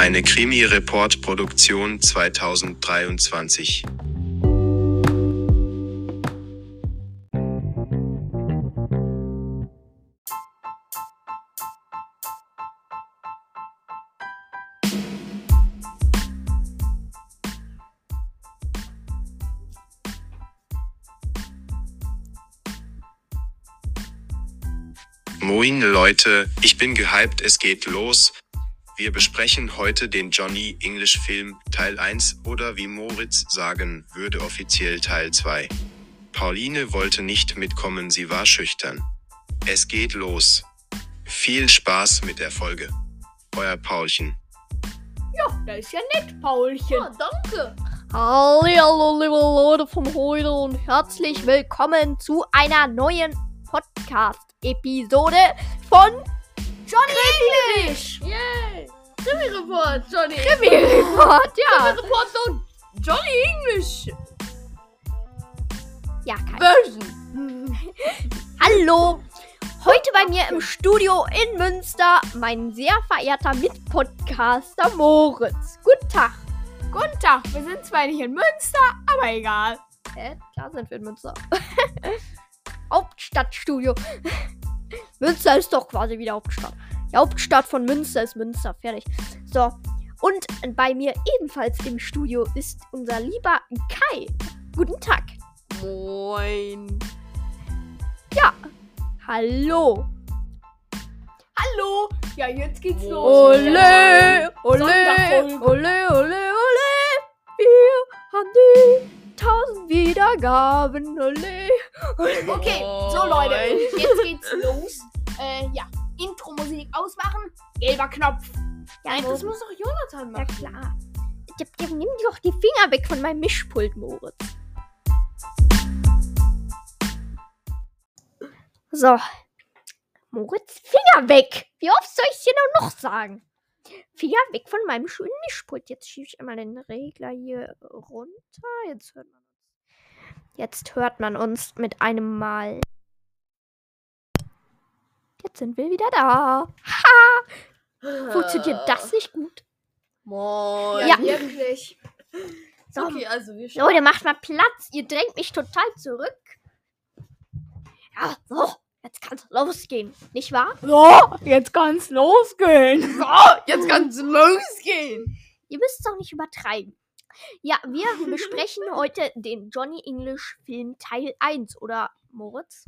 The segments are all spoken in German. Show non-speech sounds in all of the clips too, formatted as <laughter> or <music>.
Eine Krimi-Report-Produktion 2023. Moin Leute, ich bin gehypt, es geht los. Wir besprechen heute den Johnny English Film Teil 1 oder wie Moritz sagen würde offiziell Teil 2. Pauline wollte nicht mitkommen, sie war schüchtern. Es geht los. Viel Spaß mit der Folge. Euer Paulchen. Ja, das ist ja nett, Paulchen. Ja, danke. Hallo, liebe Leute von heute und herzlich willkommen zu einer neuen Podcast-Episode von Johnny English. Yay. Krimi-Report, Johnny. Krimi-Report, ja. Krimi-Report so Johnny English Ja, kein Version. <laughs> Hallo. Heute bei mir im Studio in Münster mein sehr verehrter Mitpodcaster Moritz. Guten Tag. Guten Tag, wir sind zwar nicht in Münster, aber egal. Hä? Klar sind wir in Münster. <laughs> Hauptstadtstudio. <laughs> Münster ist doch quasi wieder Hauptstadt. Die Hauptstadt von Münster ist Münster. Fertig. So. Und bei mir ebenfalls im Studio ist unser lieber Kai. Guten Tag. Moin. Hallo. Hallo. Ja, jetzt geht's los. Ole, ole, ole, ole, ole. Wir haben die tausend Wiedergaben. Ole. ole. Okay, so Leute, jetzt geht's los. Äh, ja, Intro-Musik ausmachen. Gelber Knopf. Ja, Nein, das muss doch Jonathan ja machen. klar. Ja, ja, Nimm doch die Finger weg von meinem Mischpult, Moritz. So. Moritz, Finger weg! Wie oft soll ich dir nur noch sagen? Finger weg von meinem schönen Mischpult. Jetzt schiebe ich einmal den Regler hier runter. Jetzt hört man uns. Jetzt hört man uns mit einem Mal. Sind wir wieder da. Ha! Funktioniert das nicht gut? Moin. Ja. wirklich. So, Okay, also wir Leute, macht mal Platz. Ihr drängt mich total zurück. Ja, so. Jetzt kann's losgehen. Nicht wahr? So, jetzt kann's losgehen. So, jetzt kann's losgehen. Ihr müsst es auch nicht übertreiben. Ja, wir besprechen <laughs> heute den Johnny English Film Teil 1, oder Moritz?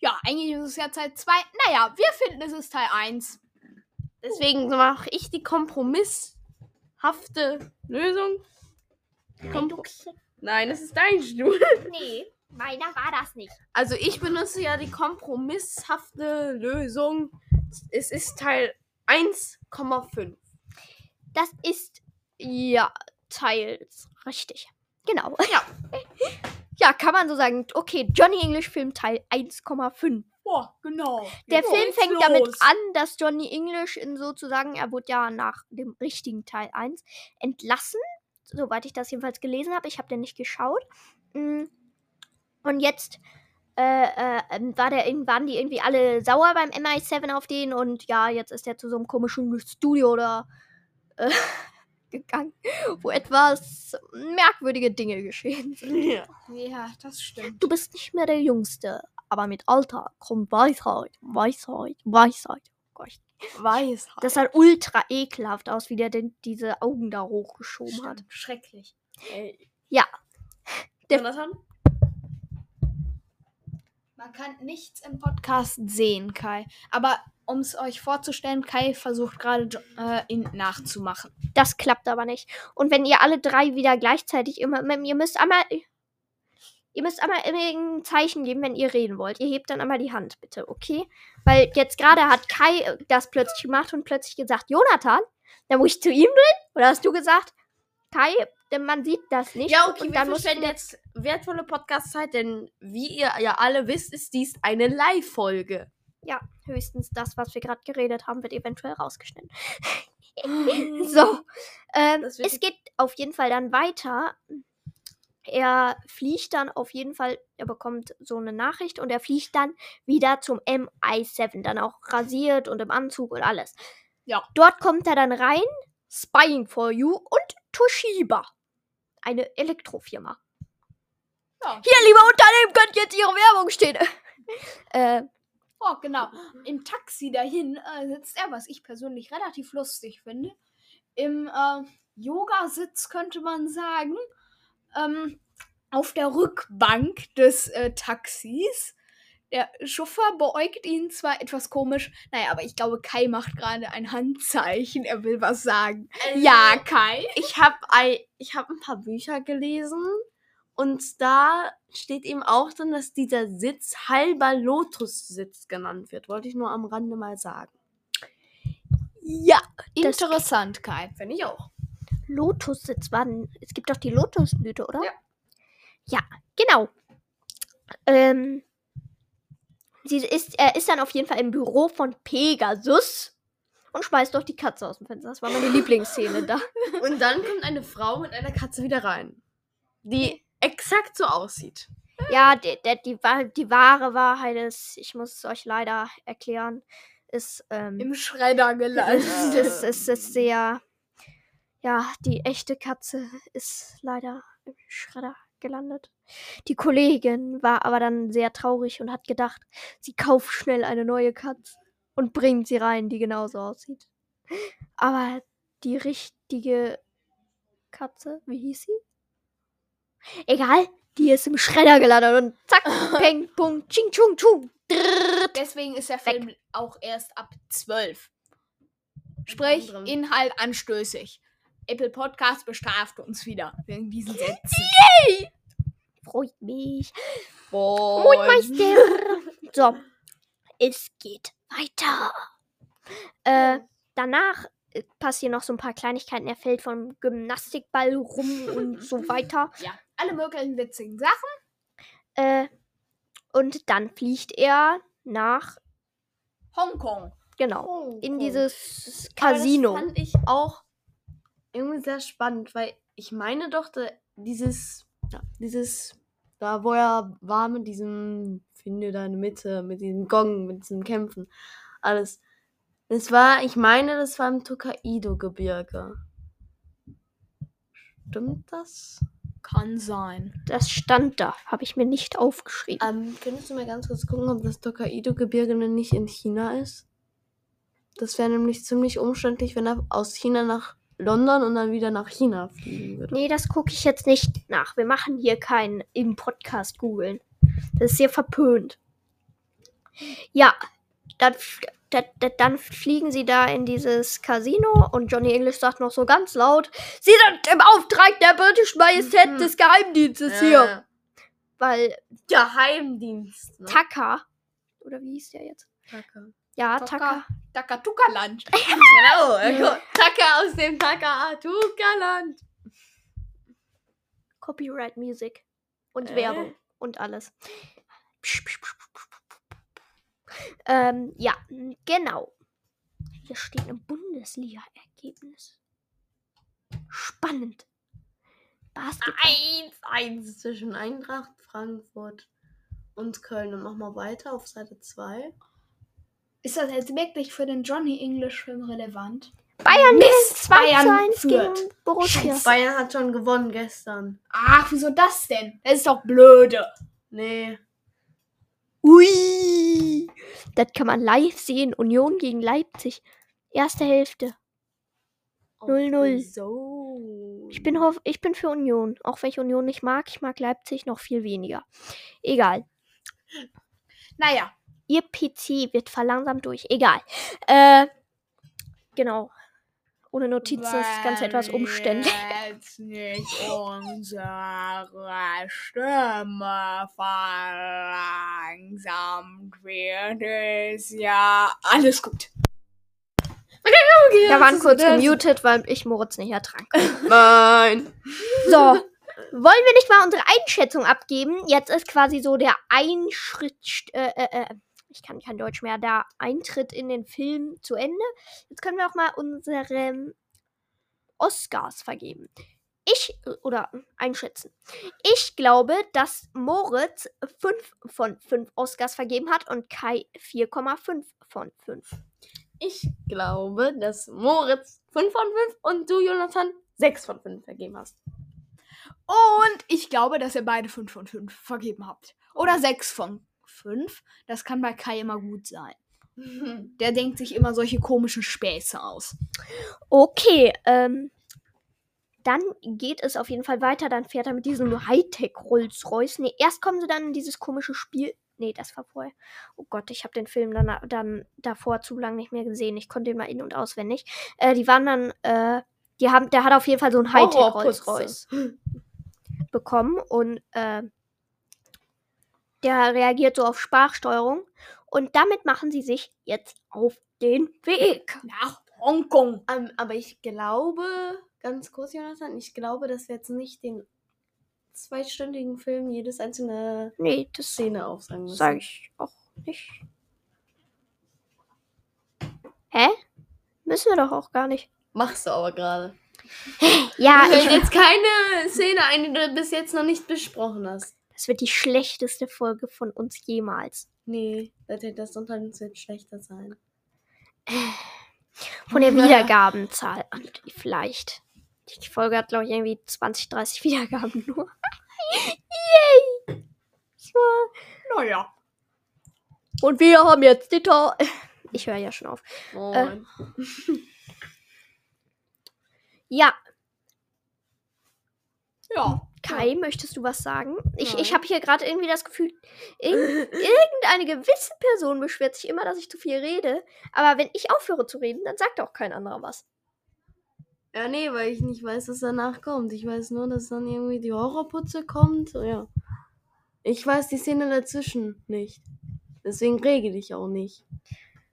Ja, eigentlich ist es ja Teil 2. Naja, wir finden, es ist Teil 1. Deswegen mache ich die kompromisshafte Lösung. Kompro Nein, das ist dein Stuhl. <laughs> Nee, meiner war das nicht. Also ich benutze ja die kompromisshafte Lösung. Es ist Teil 1,5. Das ist ja teils richtig. Genau. Ja. <laughs> Ja, kann man so sagen. Okay, Johnny English Film Teil 1,5. Boah, genau. Der Jetzt Film fängt los. damit an, dass Johnny English in sozusagen, er wurde ja nach dem richtigen Teil 1 entlassen, soweit ich das jedenfalls gelesen habe. Ich habe den nicht geschaut. Mm. Und jetzt äh, äh, ähm, war der, waren die irgendwie alle sauer beim MI7 auf den und ja, jetzt ist er zu so einem komischen Studio da äh, gegangen, wo etwas merkwürdige Dinge geschehen sind. <laughs> Ja. ja, das stimmt. Du bist nicht mehr der Jüngste, aber mit Alter kommt Weisheit, Weisheit, Weisheit. Oh Gott. Weiß. Das sah ultra ekelhaft aus, wie der denn diese Augen da hochgeschoben hat. Stimmt, schrecklich. Ey. Ja. Der- Jonathan? Man kann nichts im Podcast sehen, Kai. Aber um es euch vorzustellen, Kai versucht gerade äh, ihn nachzumachen. Das klappt aber nicht. Und wenn ihr alle drei wieder gleichzeitig immer, ihr müsst einmal, ihr müsst einmal irgendein Zeichen geben, wenn ihr reden wollt. Ihr hebt dann einmal die Hand, bitte, okay? Weil jetzt gerade hat Kai äh, das plötzlich gemacht und plötzlich gesagt, Jonathan, dann muss ich zu ihm drehen? Oder hast du gesagt, Kai, denn man sieht das nicht. Ja, okay, und wir dann muss verschwenden jetzt wertvolle Podcast-Zeit, denn wie ihr ja alle wisst, ist dies eine Live-Folge. Ja, höchstens das, was wir gerade geredet haben, wird eventuell rausgeschnitten. <laughs> so, ähm, es geht auf jeden Fall dann weiter. Er fliegt dann auf jeden Fall, er bekommt so eine Nachricht und er fliegt dann wieder zum MI7, dann auch rasiert und im Anzug und alles. Ja. Dort kommt er dann rein Spying for You und Toshiba, eine Elektrofirma. Ja. Hier, liebe Unternehmen, könnt jetzt ihre Werbung stehen. <laughs> äh, Oh, genau. <laughs> Im Taxi dahin äh, sitzt er, was ich persönlich relativ lustig finde. Im äh, Yogasitz könnte man sagen. Ähm, auf der Rückbank des äh, Taxis. Der Chauffeur beäugt ihn zwar etwas komisch, naja, aber ich glaube, Kai macht gerade ein Handzeichen. Er will was sagen. Also, Ja, Kai. Ich habe ich hab ein paar Bücher gelesen und da steht eben auch drin, dass dieser Sitz halber Lotus-Sitz genannt wird. Wollte ich nur am Rande mal sagen. ja, Interessant, Kai. Finde ich auch. Lotussitz waren. Es gibt doch die Lotusblüte, oder? Ja. Ja, genau. Ähm, sie ist, er ist dann auf jeden Fall im Büro von Pegasus und schmeißt doch die Katze aus dem Fenster. Das war meine Lieblingsszene da. <laughs> Und dann kommt eine Frau mit einer Katze wieder rein, die exakt so aussieht. Ja, die, wa- die wahre Wahrheit ist, ich muss es euch leider erklären, ist, ähm, Im Schredder gelandet. <laughs> es, es ist sehr, ja, die echte Katze ist leider im Schredder gelandet. Die Kollegin war aber dann sehr traurig und hat gedacht, sie kauft schnell eine neue Katze und bringt sie rein, die genauso aussieht. Aber die richtige Katze, wie hieß sie? Egal, die ist im Schredder gelandet und zack, <laughs> peng, pung, ching, chung, chung. Deswegen ist der Film auch erst ab 12. Sprich. Inhalt anstößig. Apple Podcast bestraft uns wieder wegen diesen Sätzen. Freut mich. Boah. Mondmeister. <laughs> So, es geht weiter. Äh, danach äh, passieren noch so ein paar Kleinigkeiten. Er fällt vom Gymnastikball rum und so <laughs> weiter. Ja, alle möglichen witzigen Sachen. Äh, und dann fliegt er nach, Hongkong. genau, in dieses Aber Casino. Das fand ich auch irgendwie sehr spannend, weil ich meine doch, da, dieses, ja, dieses, da wo er war mit diesem, finde deine Mitte, mit diesem Gong, mit diesem Kämpfen, alles. Das war, ich meine, das war im Tokaido-Gebirge. Stimmt das? Kann sein. Das stand da, habe ich mir nicht aufgeschrieben. Ähm, könntest du mal ganz kurz gucken, ob das Tokaido-Gebirge denn nicht in China ist? Das wäre nämlich ziemlich umständlich, wenn er aus China nach London und dann wieder nach China fliegen würde. Nee, das gucke ich jetzt nicht nach. Wir machen hier keinen im Podcast googeln. Das ist sehr verpönt. Ja, dann, da, da, dann fliegen sie da in dieses Casino und Johnny English sagt noch so ganz laut: Sie sind im Auftrag der britischen Majestät Mhm. des Geheimdienstes hier. Weil Geheimdienst. Ne? Tucker, oder wie hieß der jetzt? Taka. Ja, Tucker. Tucker. Takatuka-Land. <laughs> Genau. Taka aus dem Takatuka-Land. Copyright Music und Äh? Werbung und alles. Ähm, ja, genau. Hier steht ein Bundesliga-Ergebnis. Spannend. Basketball. 1-1 zwischen Eintracht Frankfurt und Köln. Und mach mal weiter auf Seite 2. Ist das jetzt wirklich für den Johnny English-Film relevant? Bayern Mist, ist 2 Bayern zu 1 führt. gegen Borussia. Bayern hat schon gewonnen gestern. Ach, wieso das denn? Das ist doch blöde. Nee. Ui. Das kann man live sehen. Union gegen Leipzig. Erste Hälfte. 0-0. So. Ich bin, hoff ich bin für Union. Auch wenn ich Union nicht mag. Ich mag Leipzig noch viel weniger. Egal. Naja, Ihr PC wird verlangsamt durch. Egal. Äh, genau. Ohne Notizen ist das Ganze etwas umständlich. Jetzt nicht unsere Stimme verlangsamt wird es ja alles gut. Wir waren kurz gemutet, weil ich Moritz nicht ertrag. <laughs> Nein. So. Wollen wir nicht mal unsere Einschätzung abgeben? Jetzt ist quasi so der Einschritt, äh, äh, äh, ich kann kein Deutsch mehr, der Eintritt in den Film zu Ende. Jetzt können wir auch mal unsere Oscars vergeben. Ich, oder einschätzen. Ich glaube, dass Moritz 5 von 5 Oscars vergeben hat und Kai 4,5 von 5. Ich glaube, dass Moritz 5 von 5 und du, Jonathan, 6 von 5 vergeben hast. Und ich glaube, dass ihr beide 5 von 5 vergeben habt. Oder 6 von 5. Das kann bei Kai immer gut sein. <laughs> Der denkt sich immer solche komischen Späße aus. Okay, ähm, dann geht es auf jeden Fall weiter. Dann fährt er mit diesem Hightech Rolls-Royce. Nee, erst kommen sie dann in dieses komische Spiel. Nee, das war vorher. Oh Gott, ich habe den Film dann, dann davor zu lange nicht mehr gesehen. Ich konnte ihn mal in- und auswendig. Äh, die waren dann, äh, die haben, der hat auf jeden Fall so ein Hightech Horrorputze. Rolls-Royce bekommen und äh, der reagiert so auf Sprachsteuerung. Und damit machen sie sich jetzt auf den Weg. Nach Hongkong. Ähm, aber ich glaube, ganz kurz, Jonathan, ich glaube, dass wir jetzt nicht den zweistündigen Film jedes einzelne Nee, das Szene aufsagen müssen. Sag ich auch nicht. Hä? Müssen wir doch auch gar nicht. Machst du aber gerade. <laughs> Ja, ich, jetzt keine Szene ein, die du bis jetzt noch nicht besprochen hast. Das wird die schlechteste Folge von uns jemals. Nee, das, Unternehmen wird schlechter sein. Von der <laughs> Wiedergabenzahl an, vielleicht. Die Folge hat, glaube ich, irgendwie 20, 30 Wiedergaben nur. <laughs> Yay! Das war- Naja. Und wir haben jetzt die Tor. <laughs> Ich höre ja schon auf. Moin. Ja, Ja. Kai, möchtest du was sagen? Ich, ich habe hier gerade irgendwie das Gefühl, irg <laughs> irgendeine gewisse Person beschwert sich immer, dass ich zu viel rede. Aber wenn ich aufhöre zu reden, dann sagt auch kein anderer was. Ja, nee, weil ich nicht weiß, was danach kommt. Ich weiß nur, dass dann irgendwie die Horrorputze kommt. Ja. Ich weiß die Szene dazwischen nicht. Deswegen rege ich auch nicht.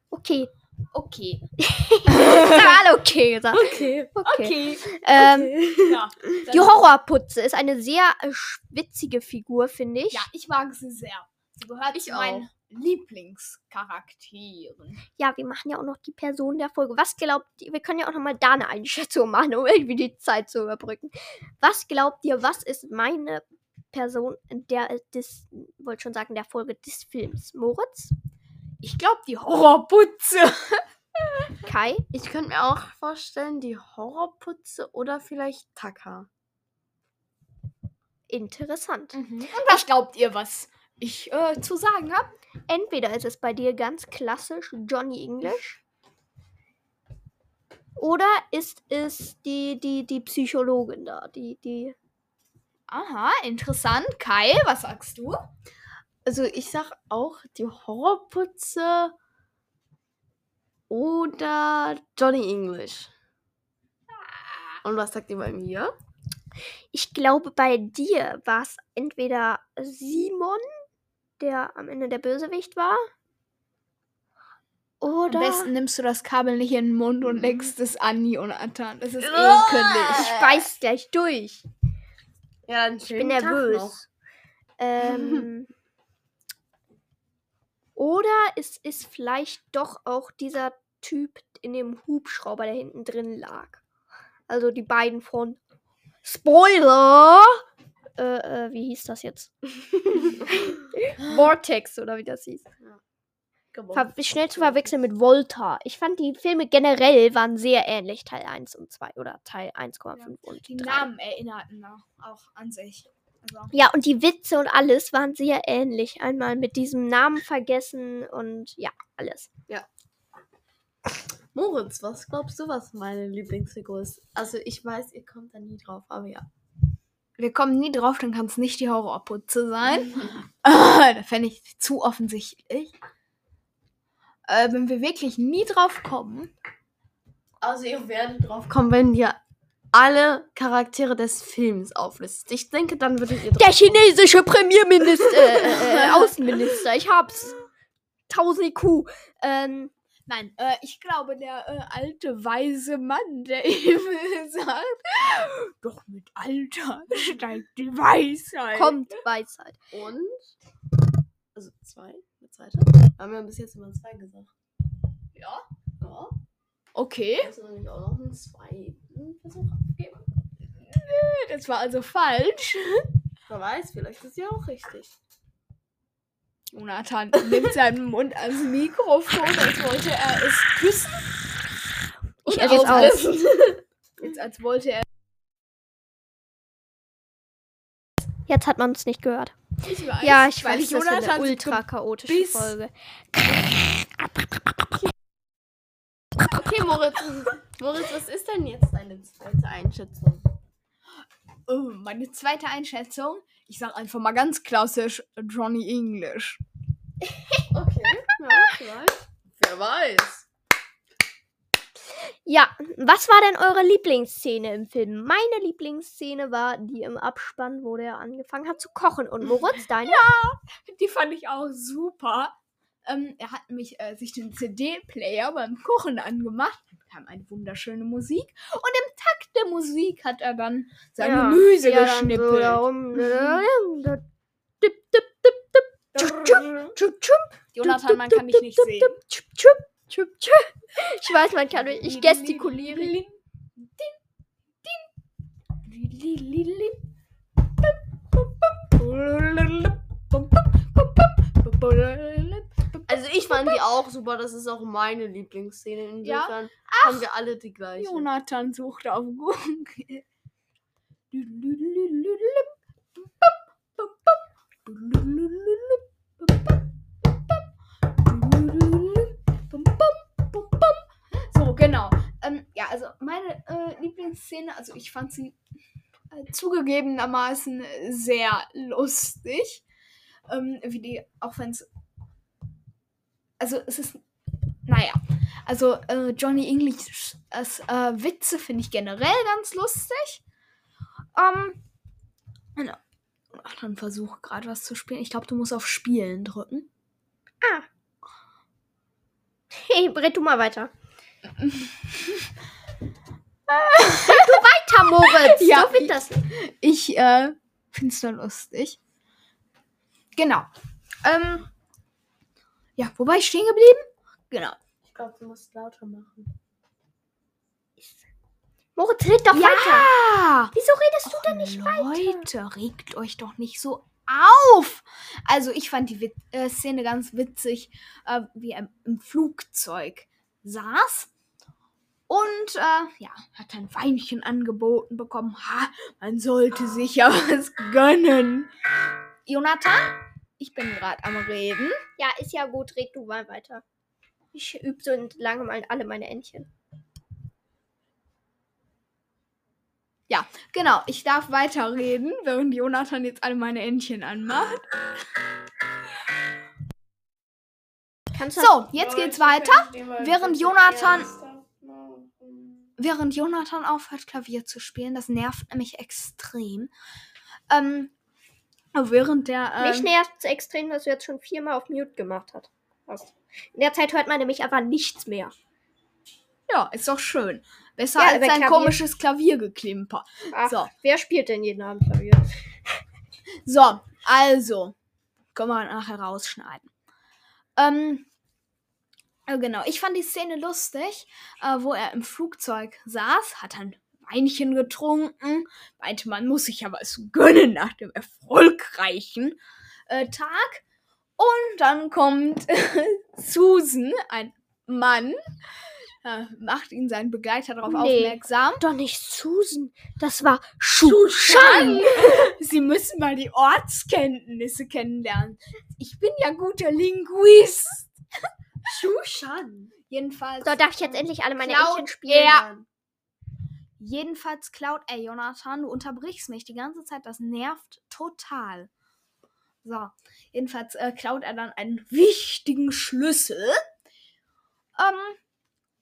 Okay. Okay. <laughs> Alle okay gesagt. Okay. Okay. Ähm, Ja. Die Horrorputze ist eine sehr äh, schwitzige Figur, finde ich. Ja, ich mag sie sehr. Sie gehört Ich zu meinen Lieblingscharakteren. Ja, wir machen ja auch noch die Person der Folge. Was glaubt ihr? Wir können ja auch noch mal da eine Einschätzung machen, um irgendwie die Zeit zu überbrücken. Was glaubt ihr, was ist meine Person der des, wollte schon sagen, der Folge des Films? Moritz? Ich glaube, die Horrorputze. <laughs> Kai? Ich könnte mir auch vorstellen, die Horrorputze oder vielleicht Taka. Interessant. Und was glaubt ihr, was ich äh, zu sagen habe? Entweder ist es bei dir ganz klassisch Johnny English. Oder ist es die, die, die Psychologin da, die, die. Aha, interessant. Kai, was sagst du? Also ich sag auch die Horrorputze oder Johnny English. Und was sagt ihr bei mir? Ich glaube, bei dir war es entweder Simon, der am Ende der Bösewicht war. Oder. Am besten nimmst du das Kabel nicht in den Mund und legst es an Jonathan. Das ist Ah! ekelig. ich beiß gleich durch. Ja, dann Ich bin nervös. Ähm, <laughs> oder es ist vielleicht doch auch dieser Typ in dem Hubschrauber, der hinten drin lag. Also die beiden von Spoiler! Äh, äh, wie hieß das jetzt? <laughs> Vortex oder wie das hieß. Ver schnell zu verwechseln mit Volta. Ich fand die Filme generell waren sehr ähnlich, Teil 1 und 2 oder Teil 1,5 und Die 3. Namen erinnerten auch an sich. Also, Ja, und die Witze und alles waren sehr ähnlich. Einmal mit diesem Namen vergessen und ja, alles. Moritz, was glaubst du, was meine Lieblingsfigur ist? Also ich weiß, ihr kommt da nie drauf, aber ja. wir kommen nie drauf, dann kann es nicht die Horrorputze sein. <laughs> da fände ich zu offensichtlich. Äh, wenn wir wirklich nie drauf kommen, Also ihr werdet drauf kommen, wenn ihr alle Charaktere des Films auflistet. Ich denke, dann würdet ihr Der chinesische Premierminister, äh, <laughs> äh, Außenminister, ich hab's. 1000 IQ. Ähm, Nein, äh, ich glaube, der äh, alte weise Mann, der <laughs> eben sagt, doch mit Alter steigt die Weisheit. kommt Weisheit. Und? Also zwei, eine zweite. Haben wir bis jetzt immer zwei gesagt. Ja. Ja. Okay, noch nicht auch noch einen zweiten Versuch? Das war also falsch. Wer weiß, vielleicht ist ja auch richtig. Jonathan nimmt seinen Mund ans Mikrofon, als wollte er es küssen. Ich Und esse jetzt aus. aufessen. <laughs> Jetzt als wollte er. Jetzt hat man es nicht gehört. Ich weiß, Ja, ich weil weiß, das wird eine Jonathan ultra chaotische Folge. Okay, Moritz. <laughs> Moritz, was ist denn jetzt deine zweite Einschätzung? Oh, meine zweite Einschätzung. Ich sag einfach mal ganz klassisch Johnny English. <laughs> Okay, ja, vielleicht. Wer weiß. Ja, was war denn eure Lieblingsszene im Film? Meine Lieblingsszene war die im Abspann, wo der angefangen hat zu kochen. Und Moritz, <laughs> deine? Die fand ich auch super. Ähm, er hat nämlich äh, sich den CD-Player beim Kochen angemacht. Kam eine wunderschöne Musik. Und im Takt der Musik hat er dann sein Ja, Gemüse ja, dann so geschnippelt. darum, Jonathan, man kann dich nicht sehen. Ich weiß, man kann mich. Ich gestikuliere. Also ich fand die auch super, das ist auch meine Lieblingsszene. Insofern haben wir alle die gleiche. Jonathan sucht auf Google. So, genau. Ähm, ja, also meine äh, Lieblingsszene, also ich fand sie äh, zugegebenermaßen sehr lustig. Ähm, wie die, auch wenn es. Also es ist. Naja. Also äh, Johnny English als äh, Witze finde ich generell ganz lustig. Ähm. Genau. Ach, dann versuche gerade was zu spielen. Ich glaube, du musst auf Spielen drücken. Hey, red du mal weiter. red du weiter, Moritz. Ja, so wird das. Ich äh, finde es nur lustig. Genau. Ähm, ja, wo war ich stehen geblieben? Genau. Ich glaube, du musst lauter machen. Moritz, red doch weiter. Ja! Wieso redest du denn nicht weiter? Leute, regt euch doch nicht so auf! Also, ich fand die Wit äh, Szene ganz witzig, äh, wie er im Flugzeug saß. Und äh, ja, hat ein Weinchen angeboten bekommen. Ha, man sollte sich ja was gönnen. Jonathan, ich bin gerade am Reden. Ja, ist ja gut, red du mal weiter. Ich übe so lange mal alle meine Entchen. Ja, genau, ich darf weiterreden, während Jonathan jetzt alle meine Entchen anmacht. Kannst So, jetzt geht's weiter. während Jonathan- während Jonathan aufhört, Klavier zu spielen. Das nervt nämlich extrem. Ähm, während der. Mich Ähm, nervt es extrem, dass du jetzt schon viermal auf Mute gemacht hat- hast. In der Zeit hört man nämlich einfach nichts mehr. ja, ist doch schön. Besser Ja, als aber ein Klavier- komisches Klaviergeklimper. Ach, So. wer spielt denn jeden Abend Klavier? <laughs> So, also. Können wir nachher rausschneiden. Ähm. äh, Genau, ich fand die Szene lustig, äh, wo er im Flugzeug saß, hat ein Weinchen getrunken, meinte, man muss sich ja was gönnen nach dem erfolgreichen äh, Tag. Und dann kommt <laughs> Susan, ein Mann, äh, macht ihn seinen Begleiter darauf Nee. aufmerksam. Doch nicht Susan, das war Shushan! <laughs> Sie müssen mal die Ortskenntnisse kennenlernen. Ich bin ja guter Linguist. Shushan. Jedenfalls. So, darf ich jetzt endlich alle meine Entchen spielen? er. Jedenfalls klaut er, Jonathan. Du unterbrichst mich die ganze Zeit. Das nervt total. So. Jedenfalls äh, klaut er dann einen wichtigen Schlüssel. Ähm.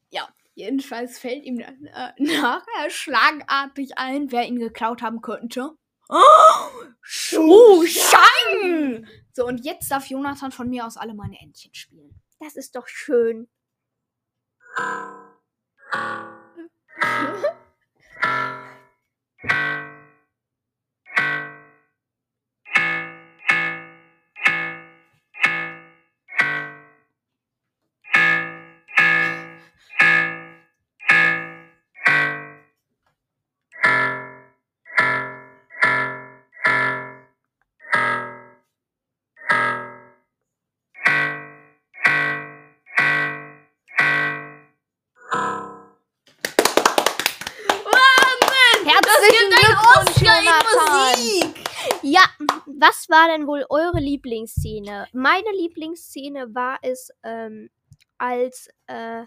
Ja. Jedenfalls fällt ihm dann äh, <laughs> nachher schlagartig ein, wer ihn geklaut haben könnte. Oh, Shushan! So, und jetzt darf Jonathan von mir aus alle meine Entchen spielen. Das ist doch schön. <laughs> Thank you. Jonathan. Ja, was war denn wohl eure Lieblingsszene? Meine Lieblingsszene war es, ähm, als, äh,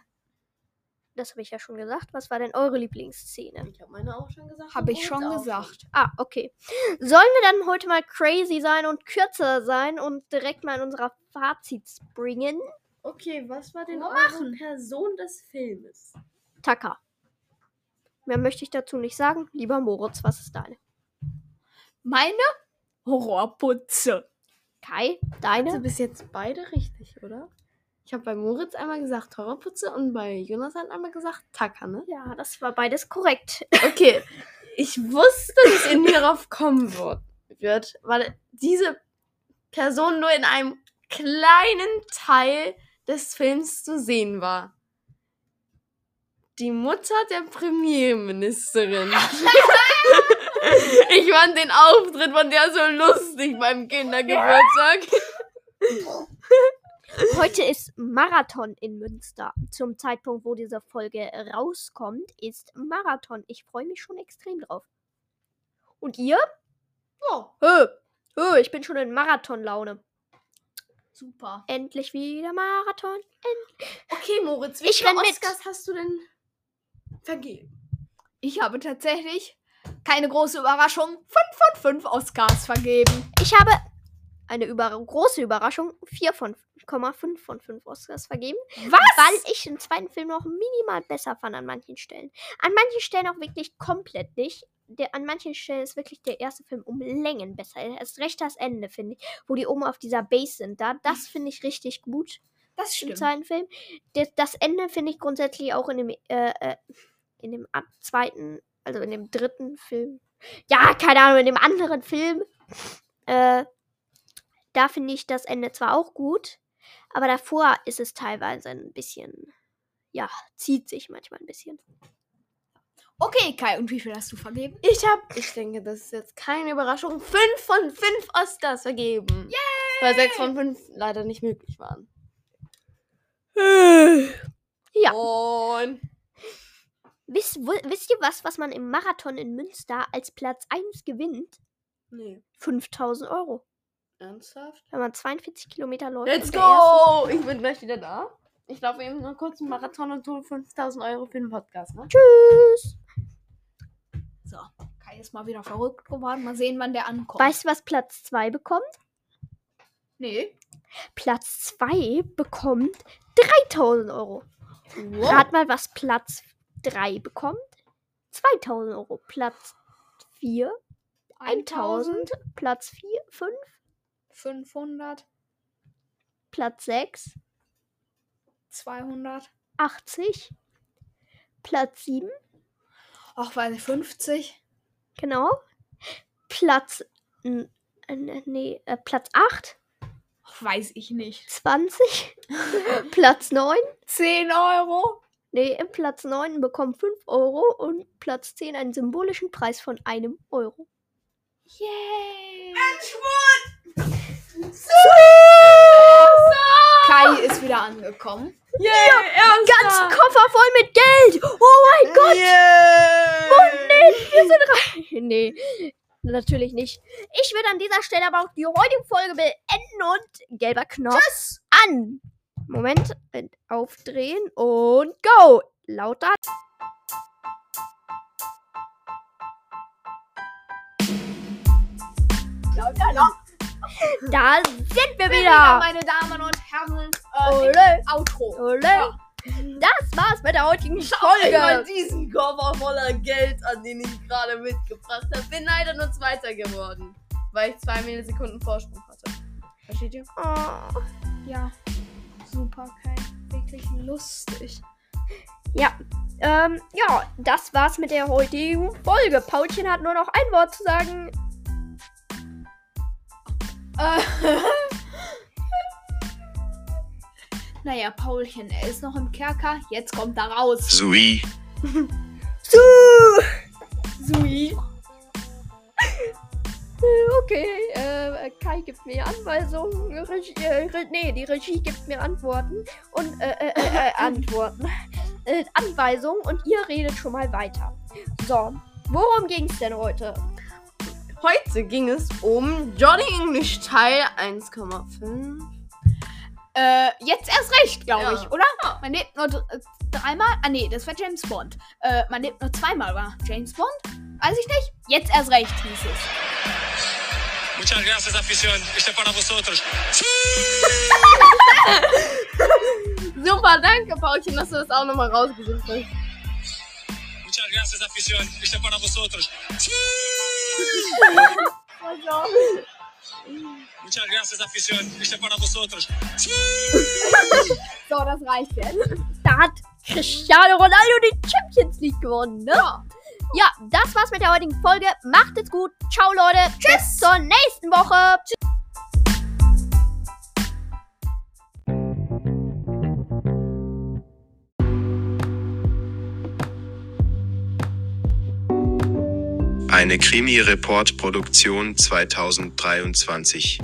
das habe ich ja schon gesagt. Was war denn eure Lieblingsszene? Ich habe meine auch schon gesagt. Habe ich schon gesagt. Ah, okay. Sollen wir dann heute mal crazy sein und kürzer sein und direkt mal in unserer Fazit springen? Okay, was war denn eure. Person des Filmes? Taka. Mehr möchte ich dazu nicht sagen. Lieber Moritz, was ist deine? Meine Horrorputze. Kai, Also deine? bis jetzt beide richtig, oder? Ich habe bei Moritz einmal gesagt Horrorputze und bei Jonathan einmal gesagt Tacker, ne? Ja, das war beides korrekt. Okay, ich wusste, dass ihr nie darauf kommen wird, wird, weil diese Person nur in einem kleinen Teil des Films zu sehen war. Die Mutter der Premierministerin. <laughs> ich fand den Auftritt von der so lustig beim Kindergeburtstag. Heute ist Marathon in Münster. Zum Zeitpunkt, wo diese Folge rauskommt, ist Marathon. Ich freue mich schon extrem drauf. Und ihr? Oh, Hö, hö, ich bin schon in Marathonlaune. Super. Endlich wieder Marathon. okay, Moritz, wie Ich viele renn mit. Oscars hast du denn vergeben? Ich habe tatsächlich keine große Überraschung 5 von 5 Oscars vergeben. Ich habe eine über große Überraschung 4,5 von 5 Oscars vergeben. Was? Weil ich den zweiten Film noch minimal besser fand an manchen Stellen. An manchen Stellen auch wirklich komplett nicht. Der, an manchen Stellen ist wirklich der erste Film um Längen besser. Erst recht das Ende, finde ich. Wo die oben auf dieser Base sind. Da, das finde ich richtig gut Das im stimmt. zweiten Film. Das, das Ende finde ich grundsätzlich auch in dem, äh, äh, in dem zweiten, also in dem dritten Film. Ja, keine Ahnung, in dem anderen Film. <laughs> Äh, da finde ich das Ende zwar auch gut, aber davor ist es teilweise ein bisschen, ja, zieht sich manchmal ein bisschen. Okay, Kai, und wie viel hast du vergeben? Ich habe, ich denke, das ist jetzt keine Überraschung, 5 von 5 Oscars vergeben. Yay! Weil 6 von 5 leider nicht möglich waren. Ja. Und Wisst, wisst ihr was, was man im Marathon in Münster als Platz 1 gewinnt? nee, 5000 Euro. ernsthaft? Wenn man 42 Kilometer läuft. Let's go! Ich bin gleich wieder da. Ich laufe eben nur kurz einen Marathon und tue 5000 Euro für den Podcast, ne? Tschüss. So, Kai ist mal wieder verrückt geworden. Mal sehen, wann der ankommt. Weißt du, was Platz 2 bekommt? Nee. Platz 2 bekommt 3000 Euro. Wow. Rat mal, was Platz 3 bekommt? 2000 Euro. Platz 4 1000. Platz 4 5. 500, Platz 6 200, 80. Platz 7. auch weiß ich, 50. Genau. Platz. n- n- Nee, äh, Platz 8. Ach, weiß ich nicht. 20. <laughs> Platz 9. 10 Euro. Nee, im Platz 9 bekommt 5 Euro und Platz 10 einen symbolischen Preis von einem Euro. Yay. Kai ist wieder angekommen. Yeah, Ganz Koffer voll mit Geld! Oh mein Gott! Yeah. Nee, wir sind rein. <laughs> Nee, natürlich nicht. Ich würde an dieser Stelle aber auch die heutige Folge beenden und gelber Knopf an. Moment, äh, aufdrehen und go! Lauter. <laughs> Da sind wir wieder. meine Damen und Herren. Äh, Ole, Outro. ole. Das war's mit der heutigen Schau dir mal Folge. diesen Koffer voller Geld an, den ich gerade mitgebracht habe. Bin leider nur Zweiter geworden, weil ich zwei Millisekunden Vorsprung hatte. Versteht ihr? Oh. Ja, super, Kai. Wirklich lustig. <laughs> Ja, ähm, ja, das war's mit der heutigen Folge. Paulchen hat nur noch ein Wort zu sagen. Äh, <laughs> naja, Paulchen, er ist noch im Kerker. Jetzt kommt er raus. Sui. Su! <laughs> Sui. Okay, äh, Kai gibt mir Anweisungen. Regie, äh, Re nee, die Regie gibt mir Antworten und äh, äh, äh, äh <laughs> Antworten. Äh, Anweisungen und ihr redet schon mal weiter. So, worum ging's denn heute? Heute ging es um Johnny English Teil 1,5. Äh, jetzt erst recht, glaube Ja. ich, oder? Man lebt nur äh, dreimal. Ah, nee, das war James Bond. Äh, man lebt nur zweimal, war James Bond? Weiß ich nicht. Jetzt erst recht hieß es. Muchas gracias, afición. Este para vosotros. <laughs> Super, danke, Paulchen, dass du das auch nochmal rausgesucht hast. Muchas gracias, afición. Este para vosotros. Muchas gracias, afición. Este para vosotros. So, das reicht jetzt. Da hat Cristiano Ronaldo die Champions League gewonnen, ne? Ja, das war's mit der heutigen Folge. Macht es gut. Ciao, Leute. Bis zur nächsten Woche. Tschüss. Eine Krimi-Report-Produktion 2023.